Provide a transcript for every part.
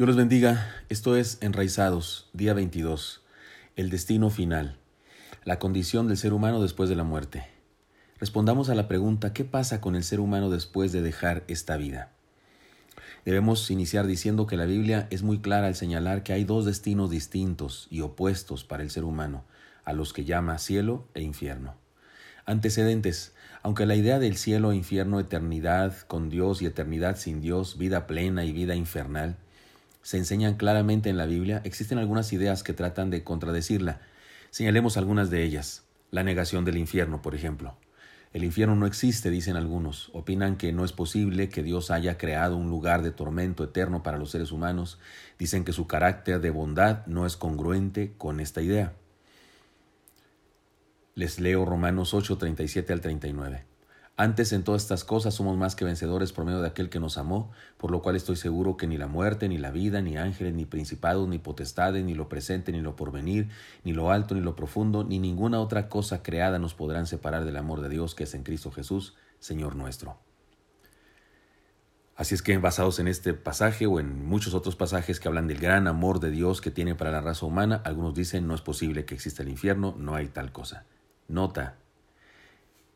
Dios los bendiga. Esto es Enraizados, día 22. El destino final. La condición del ser humano después de la muerte. Respondamos a la pregunta, ¿qué pasa con el ser humano después de dejar esta vida? Debemos iniciar diciendo que la Biblia es muy clara al señalar que hay dos destinos distintos y opuestos para el ser humano, a los que llama cielo e infierno. Antecedentes. Aunque la idea del cielo e infierno, eternidad con Dios y eternidad sin Dios, vida plena y vida infernal, se enseñan claramente en la Biblia, existen algunas ideas que tratan de contradecirla. Señalemos algunas de ellas. La negación del infierno, por ejemplo. El infierno no existe, dicen algunos. Opinan que no es posible que Dios haya creado un lugar de tormento eterno para los seres humanos. Dicen que su carácter de bondad no es congruente con esta idea. Les leo Romanos 8, 37 al 39. Antes en todas estas cosas somos más que vencedores por medio de aquel que nos amó, por lo cual estoy seguro que ni la muerte, ni la vida, ni ángeles, ni principados, ni potestades, ni lo presente, ni lo porvenir, ni lo alto, ni lo profundo, ni ninguna otra cosa creada nos podrán separar del amor de Dios que es en Cristo Jesús, Señor nuestro. Así es que basados en este pasaje o en muchos otros pasajes que hablan del gran amor de Dios que tiene para la raza humana, algunos dicen no es posible que exista el infierno, no hay tal cosa. Nota,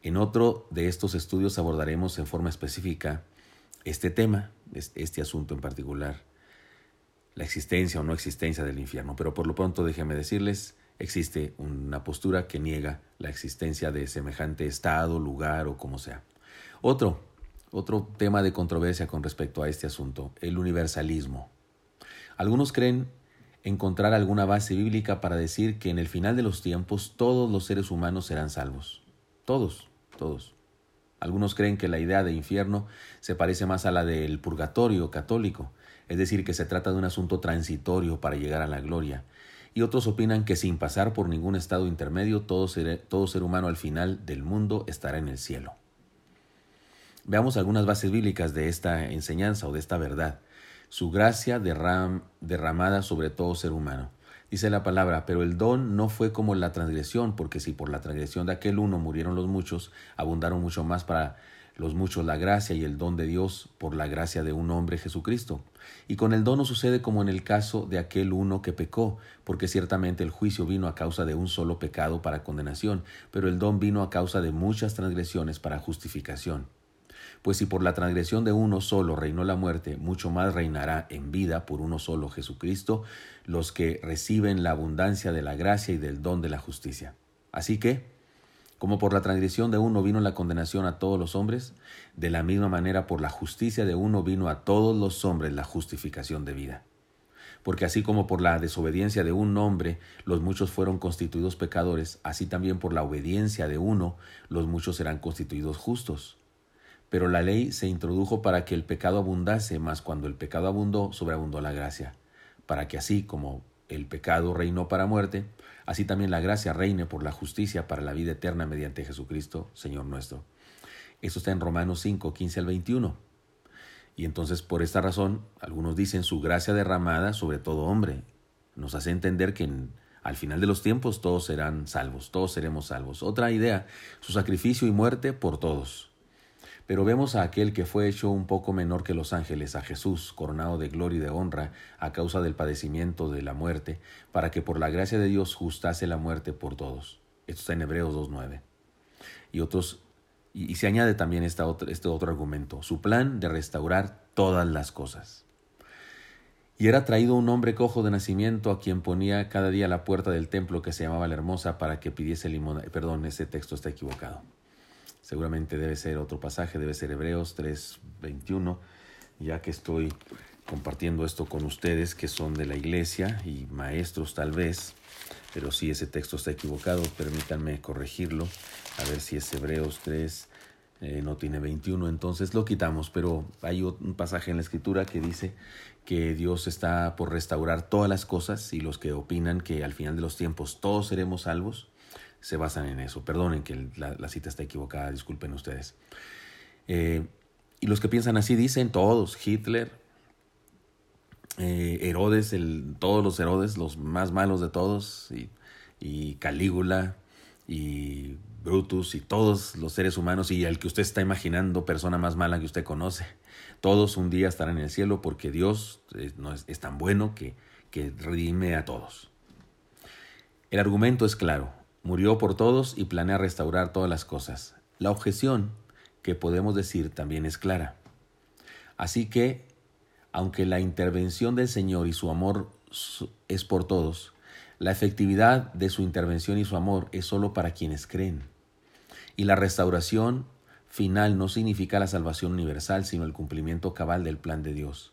en otro de estos estudios abordaremos en forma específica este tema, este asunto en particular, la existencia o no existencia del infierno. Pero por lo pronto déjenme decirles, existe una postura que niega la existencia de semejante estado, lugar o como sea. Otro, otro tema de controversia con respecto a este asunto, el universalismo. Algunos creen encontrar alguna base bíblica para decir que en el final de los tiempos todos los seres humanos serán salvos. Todos todos. Algunos creen que la idea de infierno se parece más a la del purgatorio católico, es decir, que se trata de un asunto transitorio para llegar a la gloria. Y otros opinan que sin pasar por ningún estado intermedio, todo ser, todo ser humano al final del mundo estará en el cielo. Veamos algunas bases bíblicas de esta enseñanza o de esta verdad. Su gracia derramada sobre todo ser humano. Dice la palabra, pero el don no fue como la transgresión, porque si por la transgresión de aquel uno murieron los muchos, abundaron mucho más para los muchos la gracia y el don de Dios por la gracia de un hombre Jesucristo. Y con el don no sucede como en el caso de aquel uno que pecó, porque ciertamente el juicio vino a causa de un solo pecado para condenación, pero el don vino a causa de muchas transgresiones para justificación. Pues si por la transgresión de uno solo reinó la muerte, mucho más reinará en vida por uno solo Jesucristo los que reciben la abundancia de la gracia y del don de la justicia. Así que, como por la transgresión de uno vino la condenación a todos los hombres, de la misma manera por la justicia de uno vino a todos los hombres la justificación de vida. Porque así como por la desobediencia de un hombre los muchos fueron constituidos pecadores, así también por la obediencia de uno los muchos serán constituidos justos. Pero la ley se introdujo para que el pecado abundase, mas cuando el pecado abundó, sobreabundó la gracia, para que así como el pecado reinó para muerte, así también la gracia reine por la justicia para la vida eterna mediante Jesucristo, Señor nuestro. Eso está en Romanos 5, 15 al 21. Y entonces por esta razón, algunos dicen su gracia derramada sobre todo hombre. Nos hace entender que al final de los tiempos todos serán salvos, todos seremos salvos. Otra idea, su sacrificio y muerte por todos. Pero vemos a aquel que fue hecho un poco menor que los ángeles, a Jesús, coronado de gloria y de honra a causa del padecimiento de la muerte, para que por la gracia de Dios justase la muerte por todos. Esto está en Hebreos 2.9. Y otros y, se añade también esta este otro argumento, su plan de restaurar todas las cosas. Y era traído un hombre cojo de nacimiento a quien ponía cada día la puerta del templo que se llamaba la hermosa para que pidiese limosna. Perdón, ese texto está equivocado. Seguramente debe ser otro pasaje, debe ser Hebreos 3:21, ya que estoy compartiendo esto con ustedes que son de la iglesia y maestros tal vez, pero si ese texto está equivocado, permítanme corregirlo, a ver si es Hebreos 3, eh, no tiene 21, entonces lo quitamos, pero hay un pasaje en la escritura que dice que Dios está por restaurar todas las cosas y los que opinan que al final de los tiempos todos seremos salvos, se basan en eso. Perdonen que la, cita está equivocada, disculpen ustedes. Eh, y los que piensan así dicen todos, Hitler, eh, Herodes, todos los Herodes, los más malos de todos, y, Calígula, y Brutus y todos los seres humanos y el que usted está imaginando, persona más mala que usted conoce, todos un día estarán en el cielo porque Dios es, no es, es tan bueno que, que redime a todos. El argumento es claro, murió por todos y planea restaurar todas las cosas. La objeción que podemos decir también es clara. Así que, aunque la intervención del Señor y su amor es por todos, la efectividad de su intervención y su amor es solo para quienes creen. Y la restauración final no significa la salvación universal, sino el cumplimiento cabal del plan de Dios.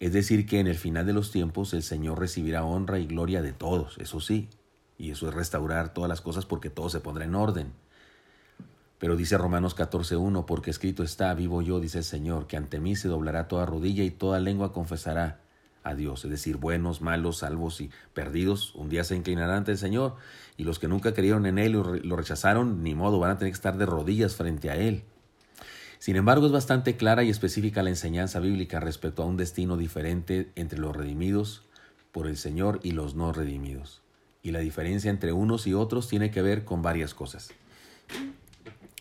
Es decir, que en el final de los tiempos el Señor recibirá honra y gloria de todos, eso sí, y eso es restaurar todas las cosas porque todo se pondrá en orden. Pero dice Romanos 14.1, porque escrito está, vivo yo, dice el Señor, que ante mí se doblará toda rodilla y toda lengua confesará a Dios. Es decir, buenos, malos, salvos y perdidos, un día se inclinarán ante el Señor. Y los que nunca creyeron en Él y lo rechazaron, ni modo, van a tener que estar de rodillas frente a Él. Sin embargo, es bastante clara y específica la enseñanza bíblica respecto a un destino diferente entre los redimidos por el Señor y los no redimidos. Y la diferencia entre unos y otros tiene que ver con varias cosas.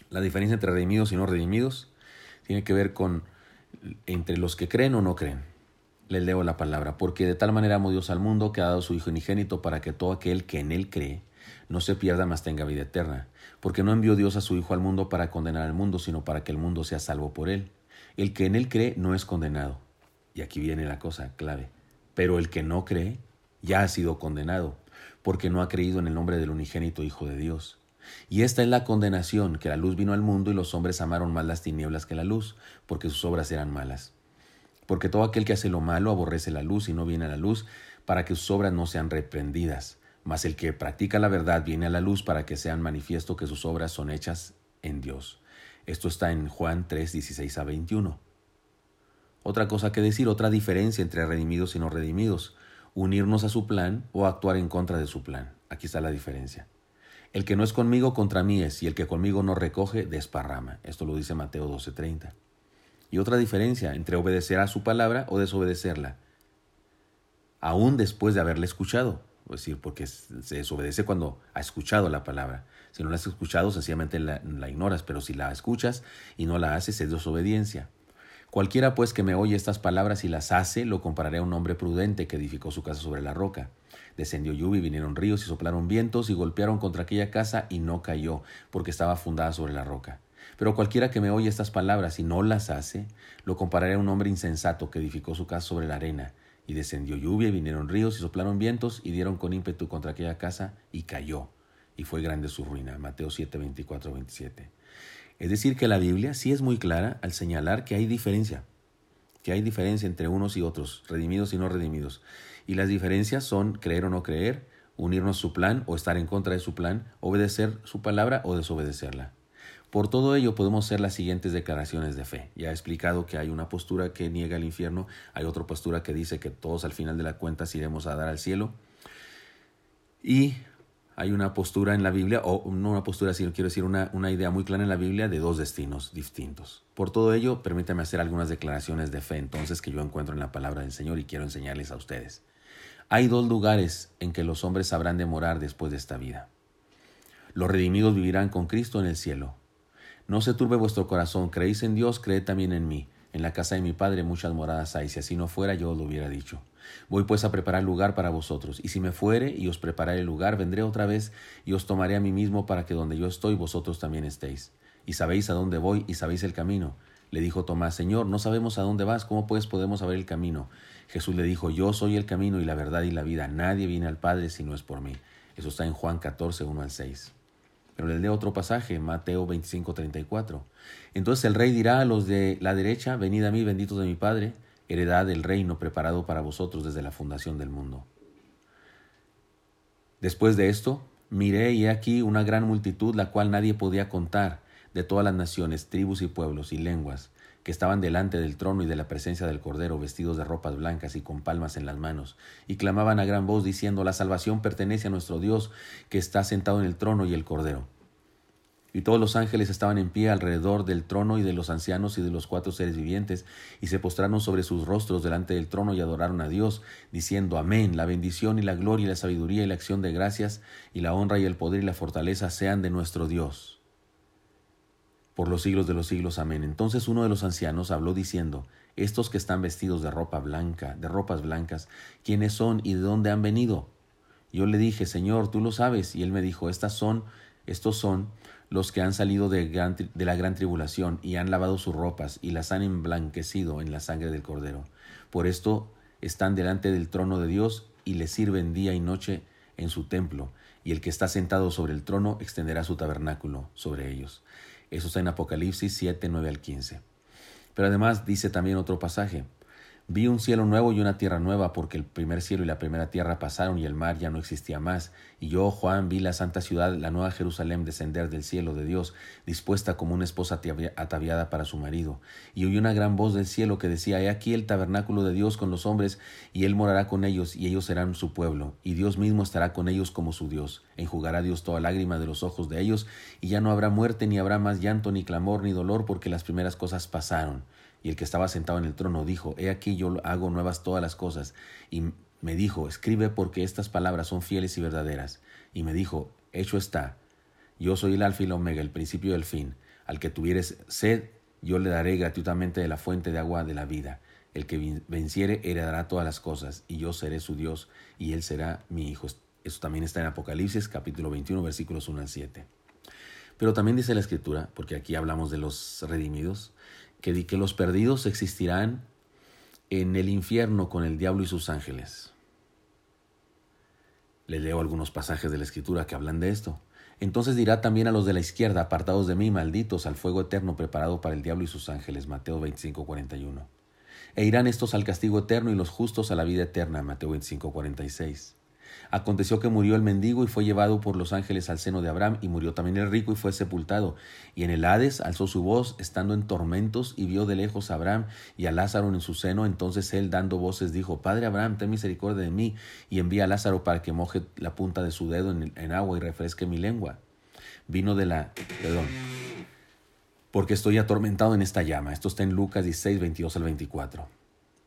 La diferencia entre redimidos y no redimidos tiene que ver con entre los que creen o no creen les leo la palabra, porque de tal manera amó Dios al mundo que ha dado su Hijo unigénito para que todo aquel que en él cree no se pierda, mas tenga vida eterna. Porque no envió Dios a su Hijo al mundo para condenar al mundo, sino para que el mundo sea salvo por él. El que en él cree no es condenado. Y aquí viene la cosa clave. Pero el que no cree ya ha sido condenado, porque no ha creído en el nombre del unigénito Hijo de Dios. Y esta es la condenación, que la luz vino al mundo y los hombres amaron más las tinieblas que la luz, porque sus obras eran malas porque todo aquel que hace lo malo aborrece la luz y no viene a la luz para que sus obras no sean reprendidas. Mas el que practica la verdad viene a la luz para que sean manifiesto que sus obras son hechas en Dios. Esto está en Juan 3, 16 a 21. Otra cosa que decir, otra diferencia entre redimidos y no redimidos, unirnos a su plan o actuar en contra de su plan. Aquí está la diferencia. El que no es conmigo contra mí es, y el que conmigo no recoge, desparrama. Esto lo dice Mateo 12:30 y otra diferencia entre obedecer a su palabra o desobedecerla, aún después de haberla escuchado. Es decir, porque se desobedece cuando ha escuchado la palabra. Si no la has escuchado, sencillamente la, la ignoras, pero si la escuchas y no la haces, es desobediencia. Cualquiera pues que me oye estas palabras y las hace, lo compararé a un hombre prudente que edificó su casa sobre la roca. Descendió lluvia y vinieron ríos y soplaron vientos y golpearon contra aquella casa y no cayó, porque estaba fundada sobre la roca. Pero cualquiera que me oye estas palabras y no las hace, lo compararé a un hombre insensato que edificó su casa sobre la arena. Y descendió lluvia y vinieron ríos y soplaron vientos y dieron con ímpetu contra aquella casa y cayó. Y fue grande su ruina. Mateo 7, 24, 27. Es decir, que la Biblia sí es muy clara al señalar que hay diferencia, que hay diferencia entre unos y otros, redimidos y no redimidos. Y las diferencias son creer o no creer, unirnos a su plan o estar en contra de su plan, obedecer su palabra o desobedecerla. Por todo ello podemos hacer las siguientes declaraciones de fe. Ya he explicado que hay una postura que niega el infierno, hay otra postura que dice que todos al final de la cuenta iremos a dar al cielo. Y hay una postura en la Biblia, o no una postura, sino quiero decir una, una idea muy clara en la Biblia de dos destinos distintos. Por todo ello, permítame hacer algunas declaraciones de fe entonces que yo encuentro en la palabra del Señor y quiero enseñarles a ustedes. Hay dos lugares en que los hombres sabrán de morar después de esta vida. Los redimidos vivirán con Cristo en el cielo, no se turbe vuestro corazón, creéis en Dios, creed también en mí. En la casa de mi Padre muchas moradas hay, si así no fuera yo os lo hubiera dicho. Voy pues a preparar lugar para vosotros, y si me fuere y os prepararé el lugar, vendré otra vez y os tomaré a mí mismo para que donde yo estoy vosotros también estéis. Y sabéis a dónde voy y sabéis el camino. Le dijo Tomás, Señor, no sabemos a dónde vas, ¿cómo pues podemos saber el camino? Jesús le dijo, Yo soy el camino y la verdad y la vida, nadie viene al Padre si no es por mí. Eso está en Juan 14, 1 al 6. Pero les leo otro pasaje, Mateo 25, 34. Entonces el rey dirá a los de la derecha, venid a mí, benditos de mi Padre, heredad del reino preparado para vosotros desde la fundación del mundo. Después de esto, miré y he aquí una gran multitud, la cual nadie podía contar, de todas las naciones, tribus y pueblos y lenguas, que estaban delante del trono y de la presencia del Cordero, vestidos de ropas blancas y con palmas en las manos, y clamaban a gran voz diciendo, La salvación pertenece a nuestro Dios, que está sentado en el trono y el Cordero. Y todos los ángeles estaban en pie alrededor del trono y de los ancianos y de los cuatro seres vivientes, y se postraron sobre sus rostros delante del trono y adoraron a Dios, diciendo, Amén, la bendición y la gloria y la sabiduría y la acción de gracias, y la honra y el poder y la fortaleza sean de nuestro Dios por los siglos de los siglos. Amén. Entonces uno de los ancianos habló diciendo, estos que están vestidos de ropa blanca, de ropas blancas, ¿quiénes son y de dónde han venido? Yo le dije, Señor, tú lo sabes. Y él me dijo, estas son, estos son los que han salido de, la gran tribulación y han lavado sus ropas y las han emblanquecido en la sangre del Cordero. Por esto están delante del trono de Dios y le sirven día y noche en su templo, y el que está sentado sobre el trono extenderá su tabernáculo sobre ellos. Eso está en Apocalipsis 7, 9 al 15. Pero además dice también otro pasaje, Vi un cielo nuevo y una tierra nueva, porque el primer cielo y la primera tierra pasaron y el mar ya no existía más. Y yo, Juan, vi la santa ciudad, la nueva Jerusalén, descender del cielo de Dios, dispuesta como una esposa ataviada para su marido. Y oí una gran voz del cielo que decía, He aquí el tabernáculo de Dios con los hombres, y él morará con ellos, y ellos serán su pueblo, y Dios mismo estará con ellos como su Dios. Enjugará Dios toda lágrima de los ojos de ellos, y ya no habrá muerte, ni habrá más llanto, ni clamor, ni dolor, porque las primeras cosas pasaron. Y el que estaba sentado en el trono dijo, He aquí yo hago nuevas todas las cosas. Y me dijo, Escribe porque estas palabras son fieles y verdaderas. Y me dijo, Hecho está. Yo soy el alfa y el omega, el principio y el fin. Al que tuvieres sed, yo le daré gratuitamente de la fuente de agua de la vida. El que venciere heredará todas las cosas, y yo seré su Dios, y él será mi hijo. Eso también está en Apocalipsis capítulo 21 versículos 1 al 7. Pero también dice la escritura, porque aquí hablamos de los redimidos, que, que los perdidos existirán en el infierno con el diablo y sus ángeles. Le leo algunos pasajes de la escritura que hablan de esto. Entonces dirá también a los de la izquierda, apartados de mí, malditos, al fuego eterno preparado para el diablo y sus ángeles. Mateo 25, 41. E irán estos al castigo eterno y los justos a la vida eterna. Mateo 25, 46. Aconteció que murió el mendigo y fue llevado por los ángeles al seno de Abraham, y murió también el rico y fue sepultado. Y en el Hades alzó su voz, estando en tormentos, y vio de lejos a Abraham y a Lázaro en su seno. Entonces él, dando voces, dijo, Padre Abraham, ten misericordia de mí, y envía a Lázaro para que moje la punta de su dedo en, agua y refresque mi lengua. Vino de la... Perdón. Porque estoy atormentado en esta llama. Esto está en Lucas 16, 22 al 24.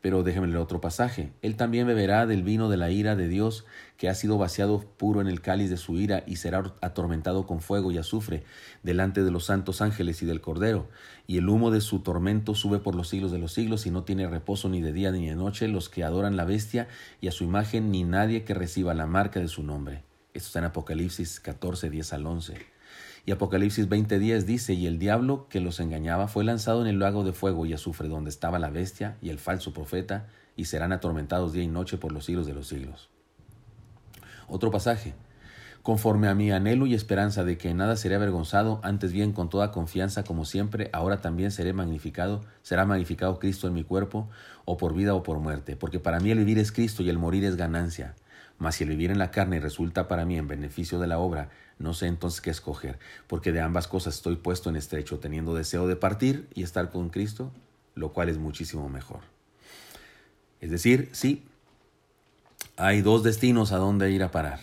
Pero déjeme otro pasaje. Él también beberá del vino de la ira de Dios, que ha sido vaciado puro en el cáliz de su ira, y será atormentado con fuego y azufre delante de los santos ángeles y del Cordero. Y el humo de su tormento sube por los siglos de los siglos, y no tiene reposo ni de día ni de noche los que adoran la bestia y a su imagen, ni nadie que reciba la marca de su nombre. Esto está en Apocalipsis 14, 10 al 11. Y Apocalipsis 20:10 dice, y el diablo que los engañaba fue lanzado en el lago de fuego y azufre donde estaba la bestia y el falso profeta, y serán atormentados día y noche por los siglos de los siglos. Otro pasaje. Conforme a mi anhelo y esperanza de que nada seré avergonzado, antes bien con toda confianza como siempre, ahora también seré magnificado, será magnificado Cristo en mi cuerpo, o por vida o por muerte, porque para mí el vivir es Cristo y el morir es ganancia. Mas si el vivir en la carne resulta para mí en beneficio de la obra, no sé entonces qué escoger, porque de ambas cosas estoy puesto en estrecho, teniendo deseo de partir y estar con Cristo, lo cual es muchísimo mejor. Es decir, sí, hay dos destinos a donde ir a parar.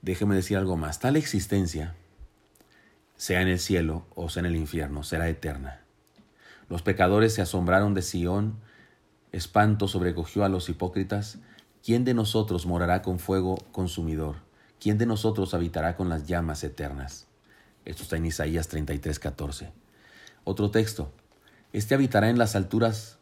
Déjeme decir algo más. Tal existencia, sea en el cielo o sea en el infierno, será eterna. Los pecadores se asombraron de Sión, espanto sobrecogió a los hipócritas, ¿Quién de nosotros morará con fuego consumidor? ¿Quién de nosotros habitará con las llamas eternas? Esto está en Isaías 33, 14. Otro texto. Este habitará en las alturas,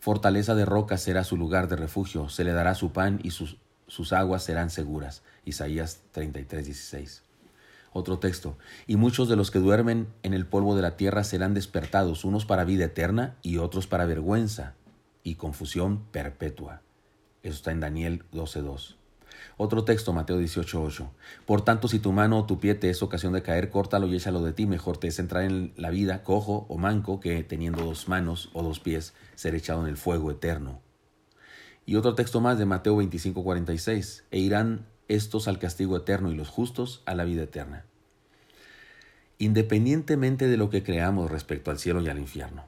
fortaleza de roca será su lugar de refugio, se le dará su pan y sus, sus aguas serán seguras. Isaías 33, 16. Otro texto. Y muchos de los que duermen en el polvo de la tierra serán despertados, unos para vida eterna y otros para vergüenza y confusión perpetua. Eso está en Daniel 12.2. Otro texto, Mateo 18.8. Por tanto, si tu mano o tu pie te es ocasión de caer, córtalo y échalo de ti. Mejor te es entrar en la vida cojo o manco que teniendo dos manos o dos pies ser echado en el fuego eterno. Y otro texto más de Mateo 25.46. E irán estos al castigo eterno y los justos a la vida eterna. Independientemente de lo que creamos respecto al cielo y al infierno.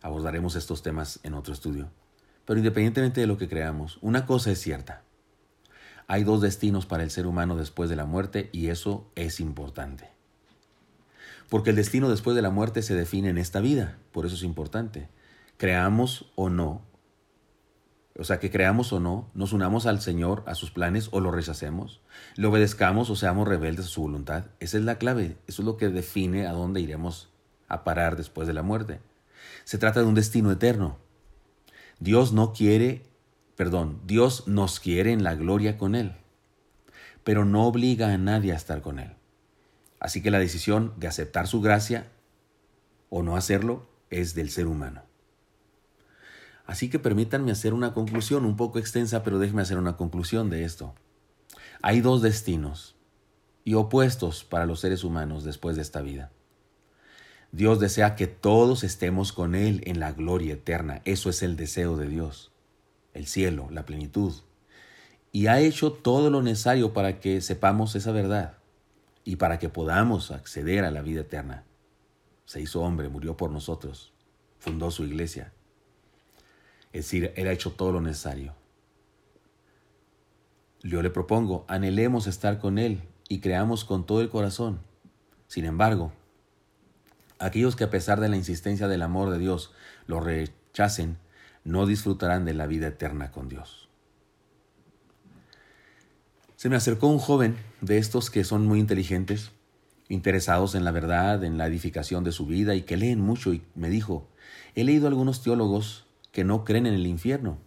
Abordaremos estos temas en otro estudio. Pero independientemente de lo que creamos, una cosa es cierta. Hay dos destinos para el ser humano después de la muerte y eso es importante. Porque el destino después de la muerte se define en esta vida, por eso es importante. Creamos o no o sea, que creamos o no, nos unamos al Señor, a sus planes o lo rechacemos, le obedezcamos o seamos rebeldes a su voluntad. Esa es la clave, eso es lo que define a dónde iremos a parar después de la muerte. Se trata de un destino eterno. Dios no quiere, perdón, Dios nos quiere en la gloria con Él, pero no obliga a nadie a estar con Él. Así que la decisión de aceptar su gracia o no hacerlo es del ser humano. Así que permítanme hacer una conclusión un poco extensa, pero déjenme hacer una conclusión de esto. Hay dos destinos y opuestos para los seres humanos después de esta vida. Dios desea que todos estemos con Él en la gloria eterna. Eso es el deseo de Dios, el cielo, la plenitud. Y ha hecho todo lo necesario para que sepamos esa verdad y para que podamos acceder a la vida eterna. Se hizo hombre, murió por nosotros, fundó su iglesia, es decir, Él ha hecho todo lo necesario. Yo le propongo, anhelemos estar con Él y creamos con todo el corazón. Sin embargo, aquellos que a pesar de la insistencia del amor de Dios lo rechacen, no disfrutarán de la vida eterna con Dios. Se me acercó un joven de estos que son muy inteligentes, interesados en la verdad, en la edificación de su vida y que leen mucho y me dijo, he leído algunos teólogos que no creen en el infierno.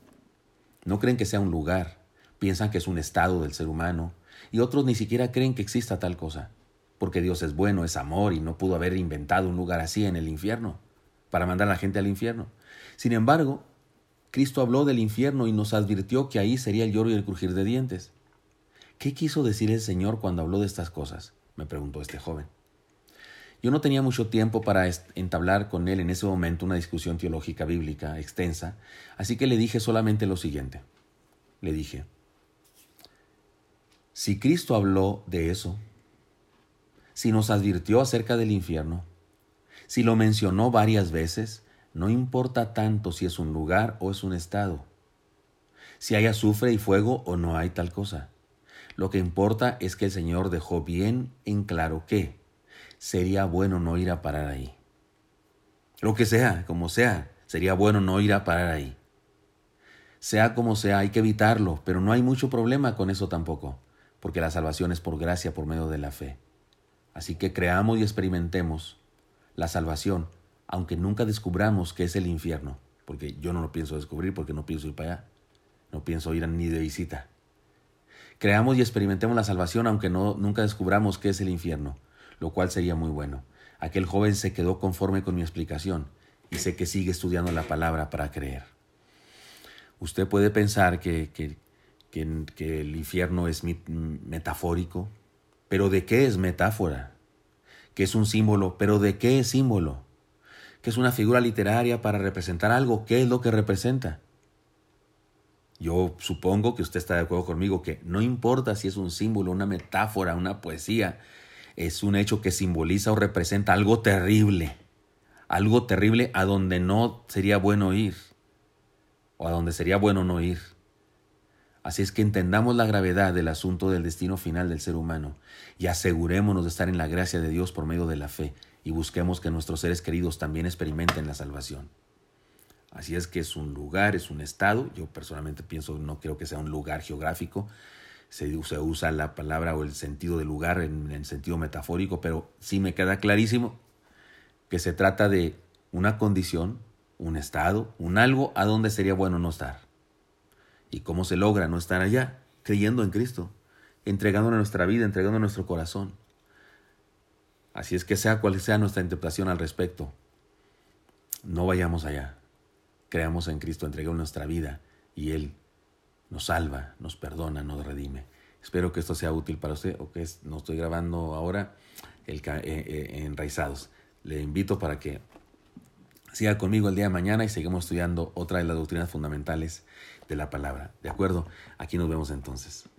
No creen que sea un lugar, piensan que es un estado del ser humano, y otros ni siquiera creen que exista tal cosa, porque Dios es bueno, es amor, y no pudo haber inventado un lugar así en el infierno, para mandar a la gente al infierno. Sin embargo, Cristo habló del infierno y nos advirtió que ahí sería el lloro y el crujir de dientes. ¿Qué quiso decir el Señor cuando habló de estas cosas? me preguntó este joven. Yo no tenía mucho tiempo para entablar con él en ese momento una discusión teológica bíblica extensa, así que le dije solamente lo siguiente. Le dije, si Cristo habló de eso, si nos advirtió acerca del infierno, si lo mencionó varias veces, no importa tanto si es un lugar o es un estado, si hay azufre y fuego o no hay tal cosa. Lo que importa es que el Señor dejó bien en claro que sería bueno no ir a parar ahí. Lo que sea, como sea, sería bueno no ir a parar ahí. Sea como sea, hay que evitarlo, pero no hay mucho problema con eso tampoco, porque la salvación es por gracia, por medio de la fe. Así que creamos y experimentemos la salvación, aunque nunca descubramos qué es el infierno, porque yo no lo pienso descubrir, porque no pienso ir para allá, no pienso ir ni de visita. Creamos y experimentemos la salvación, aunque no, nunca descubramos qué es el infierno, lo cual sería muy bueno. Aquel joven se quedó conforme con mi explicación y sé que sigue estudiando la palabra para creer. Usted puede pensar que, que, que, el infierno es metafórico, pero ¿de qué es metáfora? Que es un símbolo, pero ¿de qué es símbolo? Que es una figura literaria para representar algo, ¿qué es lo que representa? Yo supongo que usted está de acuerdo conmigo que no importa si es un símbolo, una metáfora, una poesía, es un hecho que simboliza o representa algo terrible, algo terrible a donde no sería bueno ir, o a donde sería bueno no ir. Así es que entendamos la gravedad del asunto del destino final del ser humano y asegurémonos de estar en la gracia de Dios por medio de la fe y busquemos que nuestros seres queridos también experimenten la salvación. Así es que es un lugar, es un estado. Yo personalmente pienso, no creo que sea un lugar geográfico, se, usa la palabra o el sentido de lugar en, el sentido metafórico, pero sí me queda clarísimo que se trata de una condición, un estado, un algo a donde sería bueno no estar. ¿Y cómo se logra no estar allá? Creyendo en Cristo, entregando nuestra vida, entregando nuestro corazón. Así es que sea cual sea nuestra interpretación al respecto, no vayamos allá. Creamos en Cristo, entregamos nuestra vida y Él nos salva, nos perdona, nos redime. Espero que esto sea útil para usted o que no estoy grabando ahora el, eh, eh, enraizados. Le invito para que siga conmigo el día de mañana y seguimos estudiando otra de las doctrinas fundamentales de la palabra. ¿De acuerdo? Aquí nos vemos entonces.